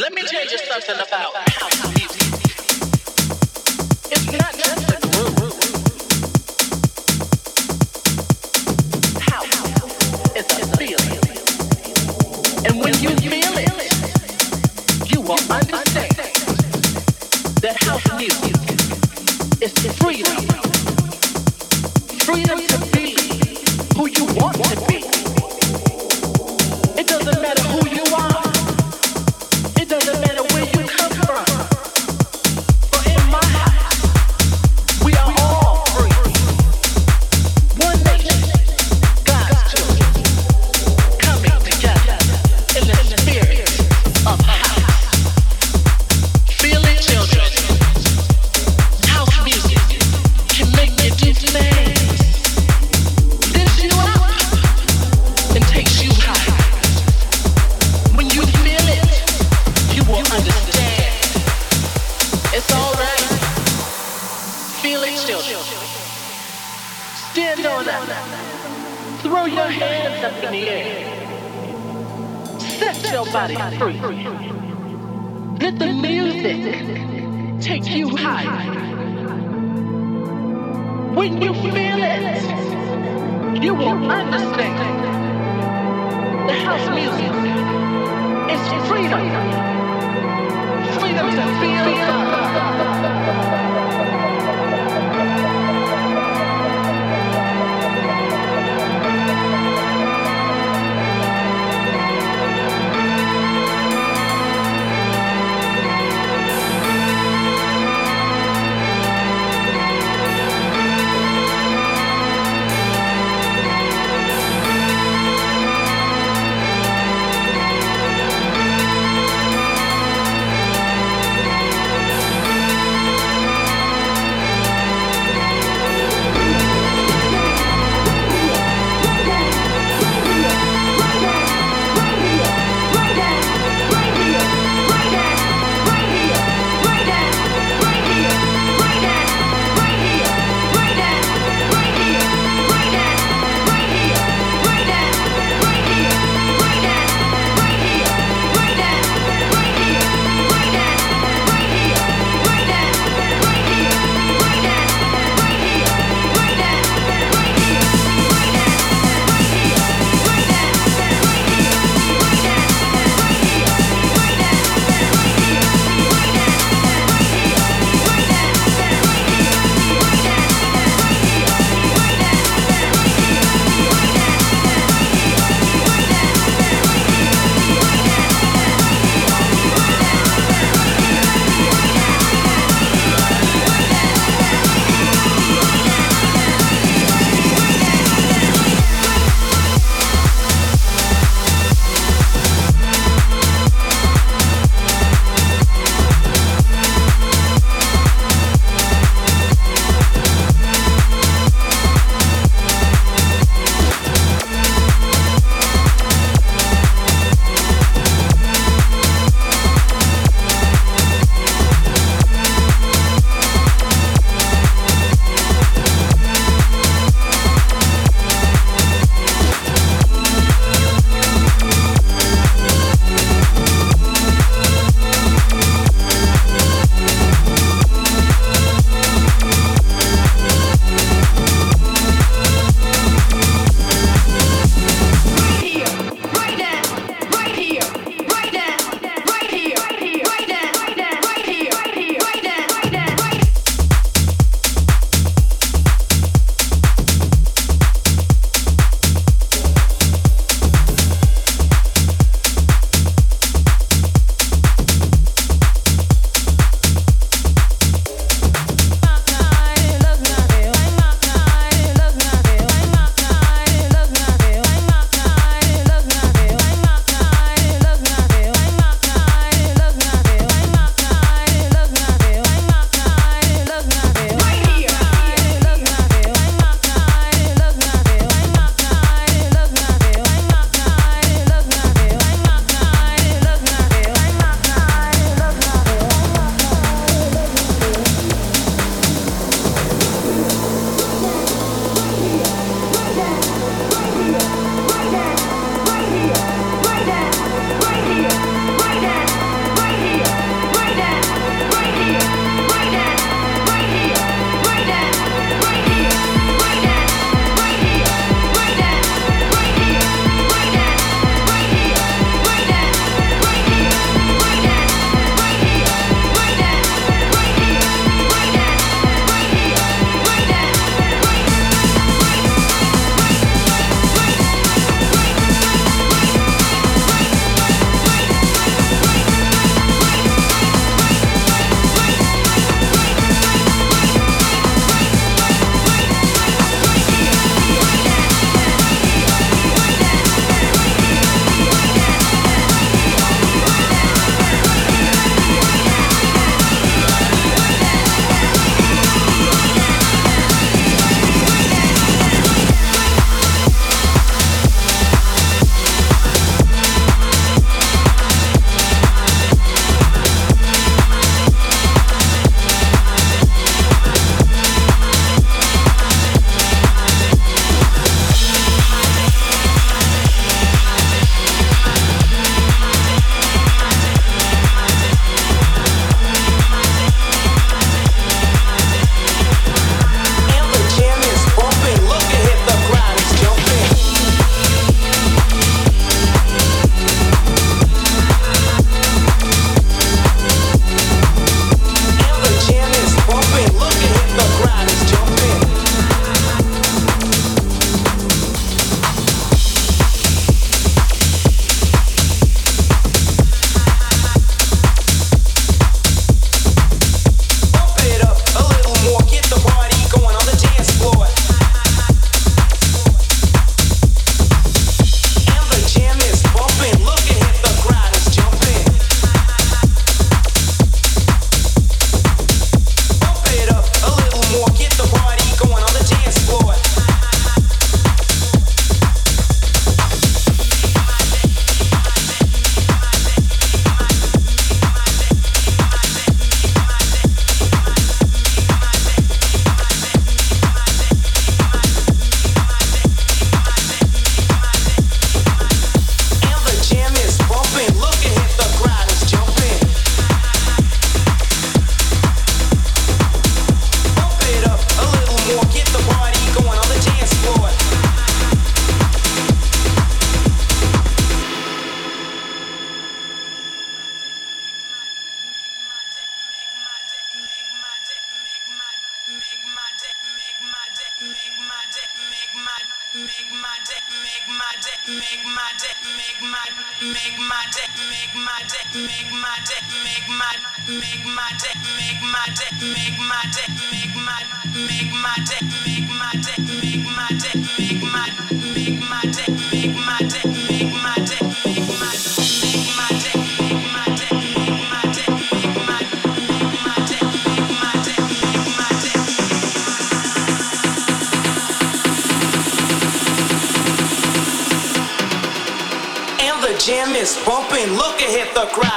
Let me tell you something about the crowd.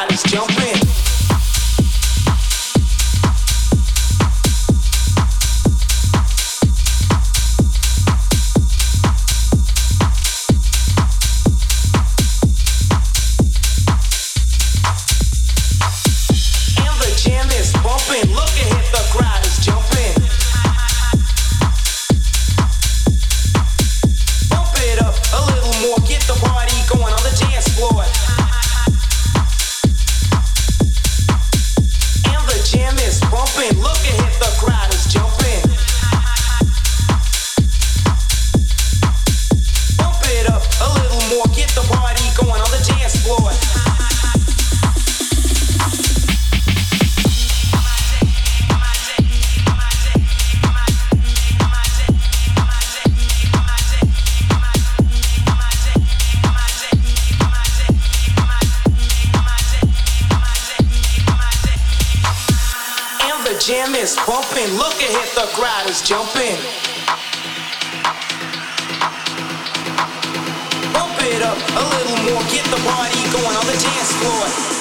is bumping. Look at it, the crowd is jumping. Bump it up a little more, get the party going on the dance floor.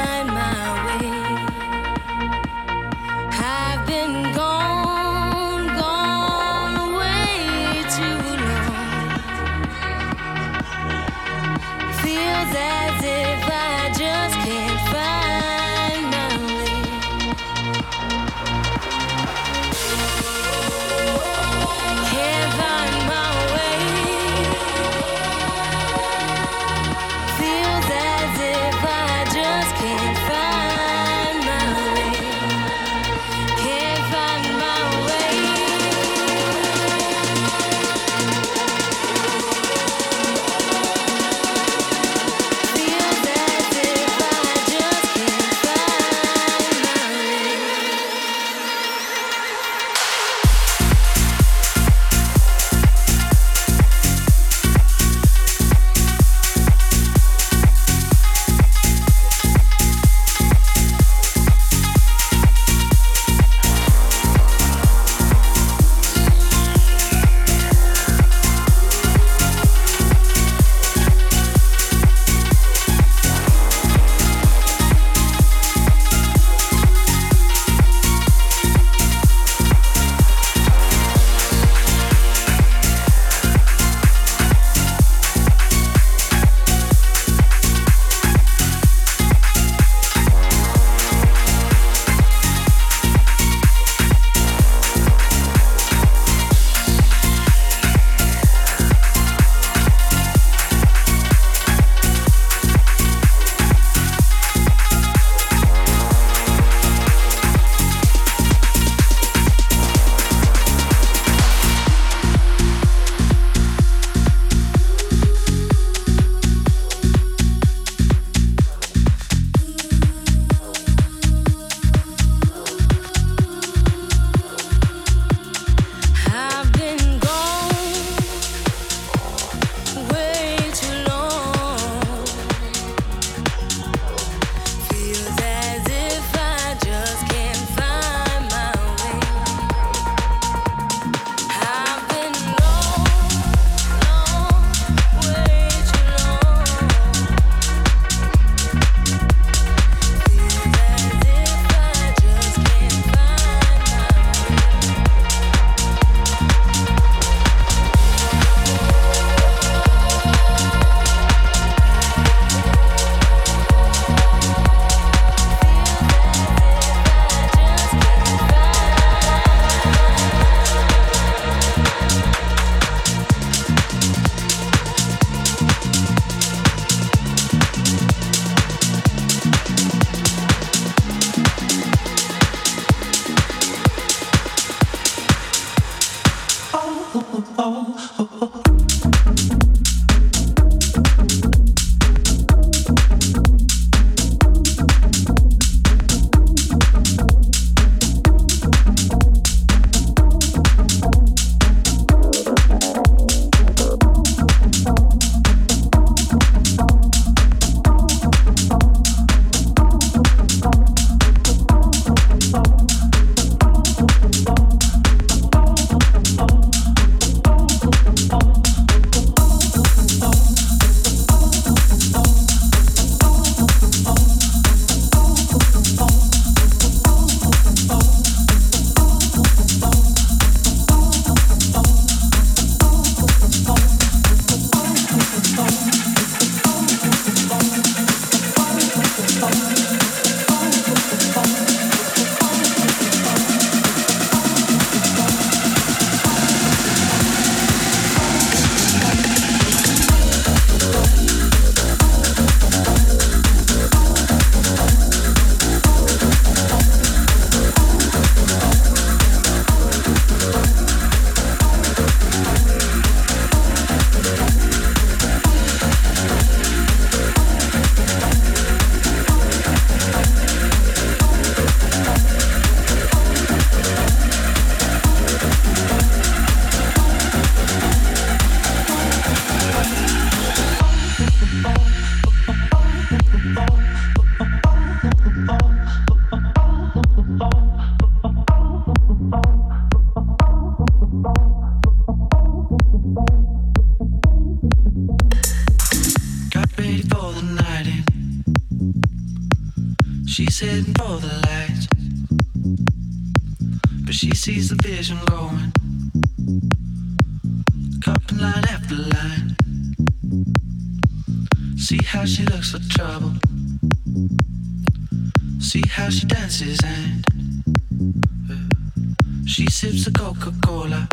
She sips a Coca Cola.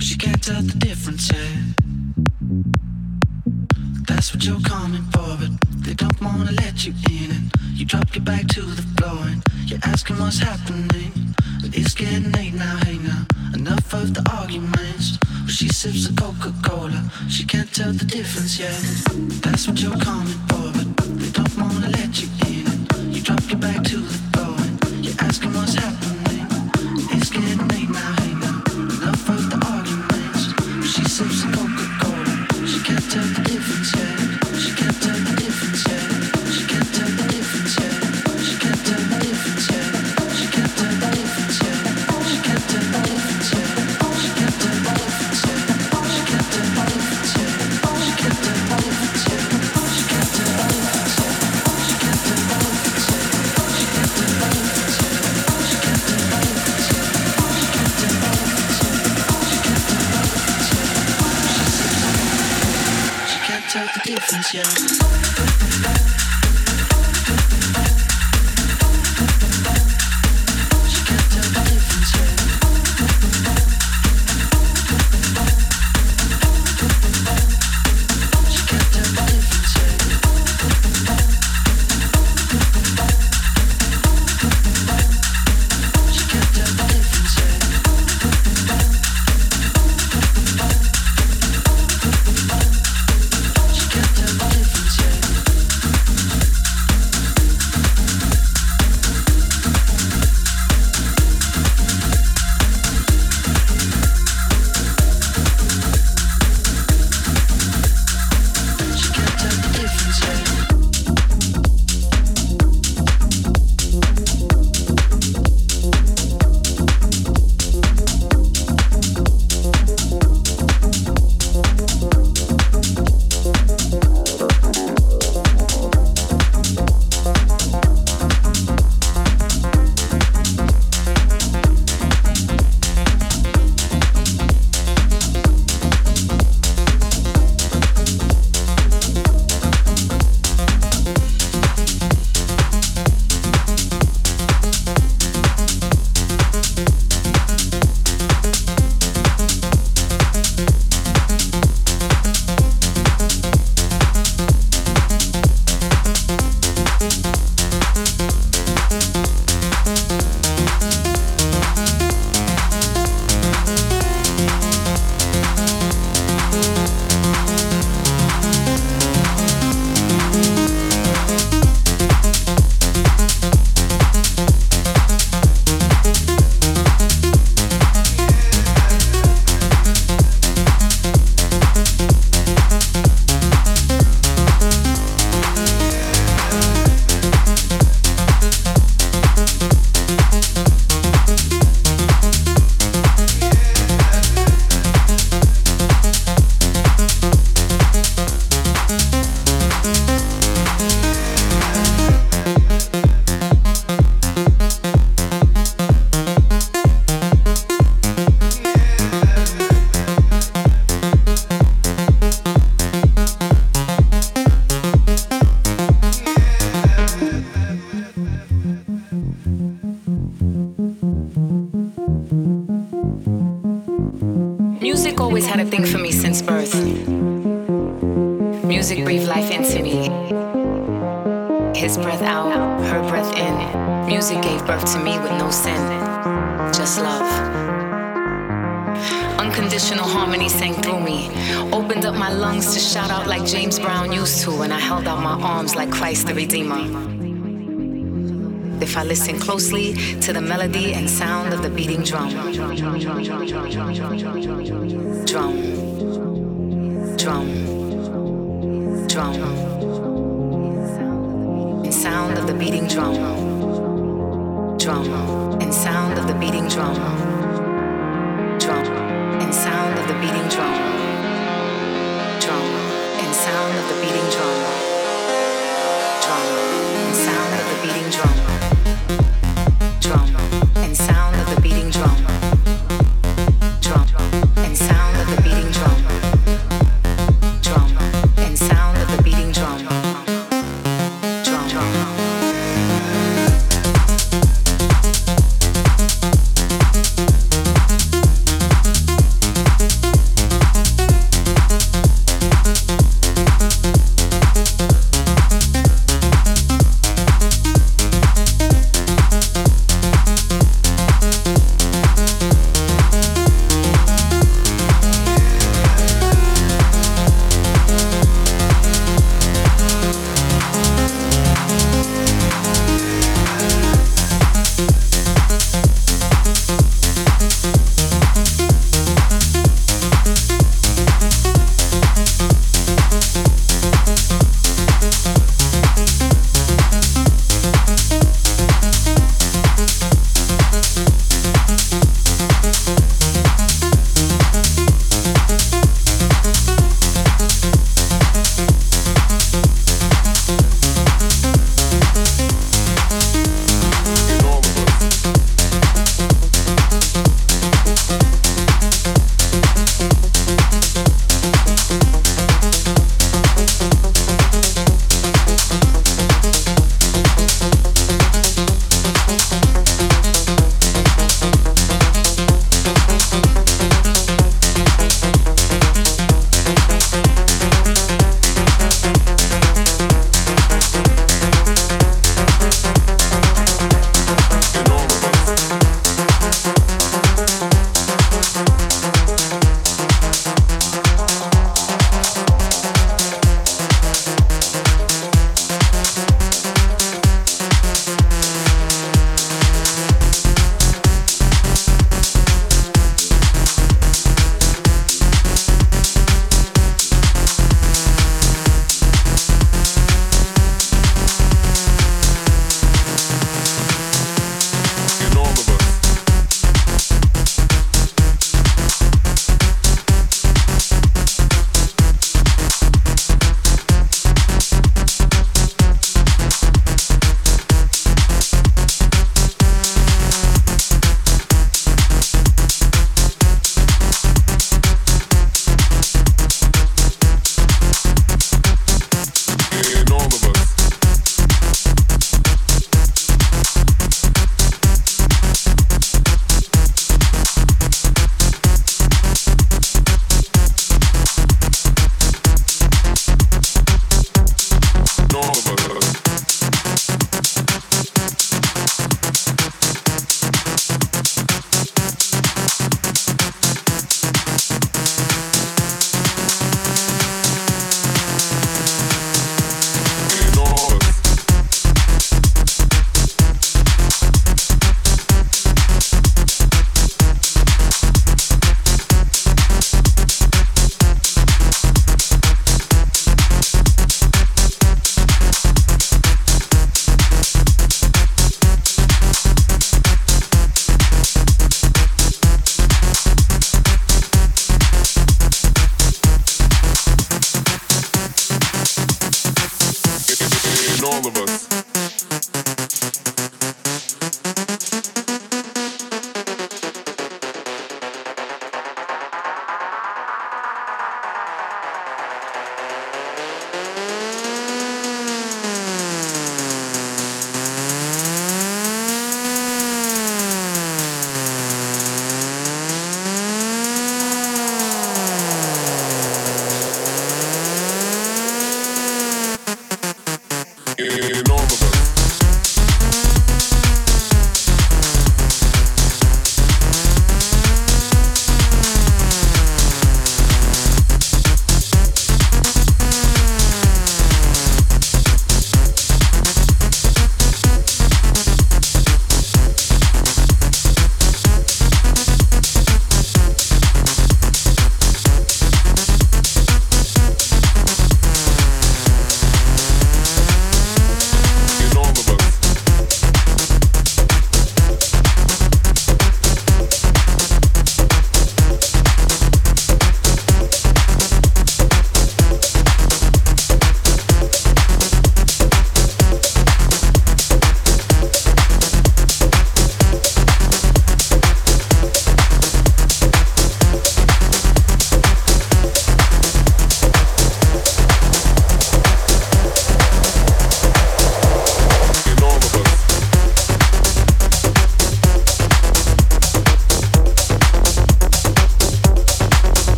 She can't tell the difference, yeah. That's what you're coming for, but they don't wanna let you in. And you drop your bag to the floor, and you're asking what's happening. But it's getting late now, hey now. Enough of the arguments. Well, she sips a Coca Cola. She can't tell the difference, yeah. That's what you're coming for, but they don't wanna let you in. And you drop your bag to the Music always had a thing for me since birth. Music breathed life into me. His breath out, her breath in. Music gave birth to me with no sin, just love. Unconditional harmony sang through me. Opened up my lungs to shout out like James Brown used to, and I held out my arms like Christ the Redeemer if I listen closely to the melody and sound of the beating drum. Drum. Drum. Drum. And sound of the beating drum. Drum. And sound of the beating drum. Drum. And sound of the beating drum. Drum. And sound of the beating drum.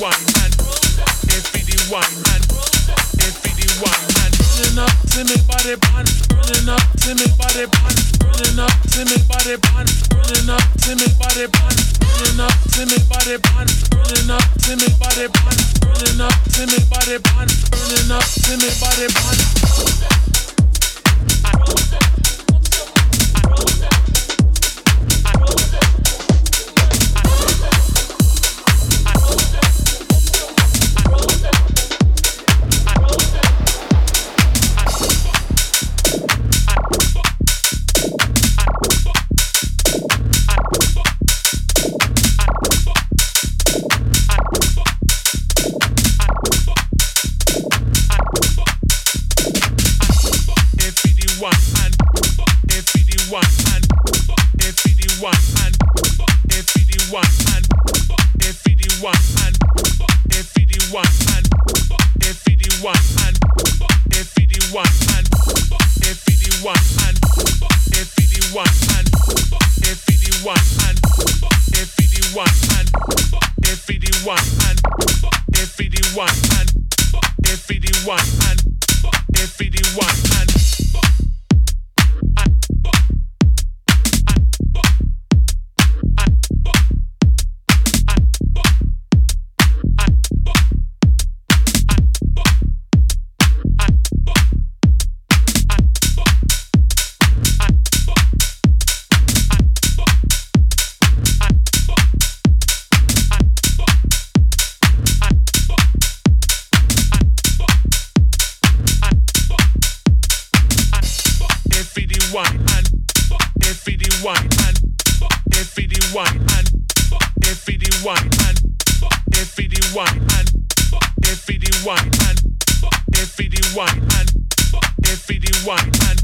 one man, if be one man, if be one man. Burning up to me body burning up to me body burning up to me body burning up to me body burning up to me body burning up to me body burning up to me body burning up to me body. wine and if it is wine and if it is wine and if it is wine and if it is wine and if it is wine and if it is wine and if it is wine and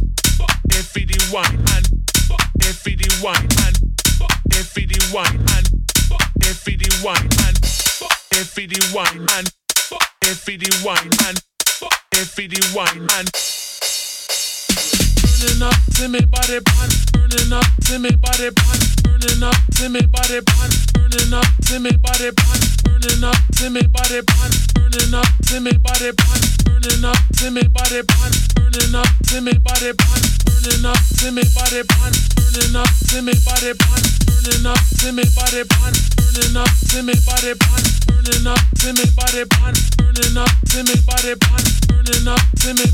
if it is wine and if it is wine and if it is wine and if it is wine and if it is wine and if it is wine and if it is wine and burning up to me body bond, burning up to me body bond, burning up to me body bond, burning up to me body bond, burning up to me body bond, burning up to me body bond, burning up to me body bond, burning up to me body bond, burning up to me body bond, burning up to me body bond, burning up to me body bond, burning up to me body bond. burning up, timid body bond, burning up, timid body bond, burning up, timid.